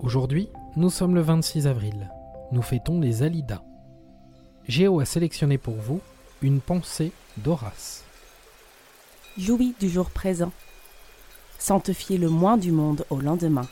Aujourd'hui, nous sommes le 26 avril. Nous fêtons les Alidas. Géo a sélectionné pour vous une pensée d'Horace. Jouis du jour présent. Sans te fier le moins du monde au lendemain.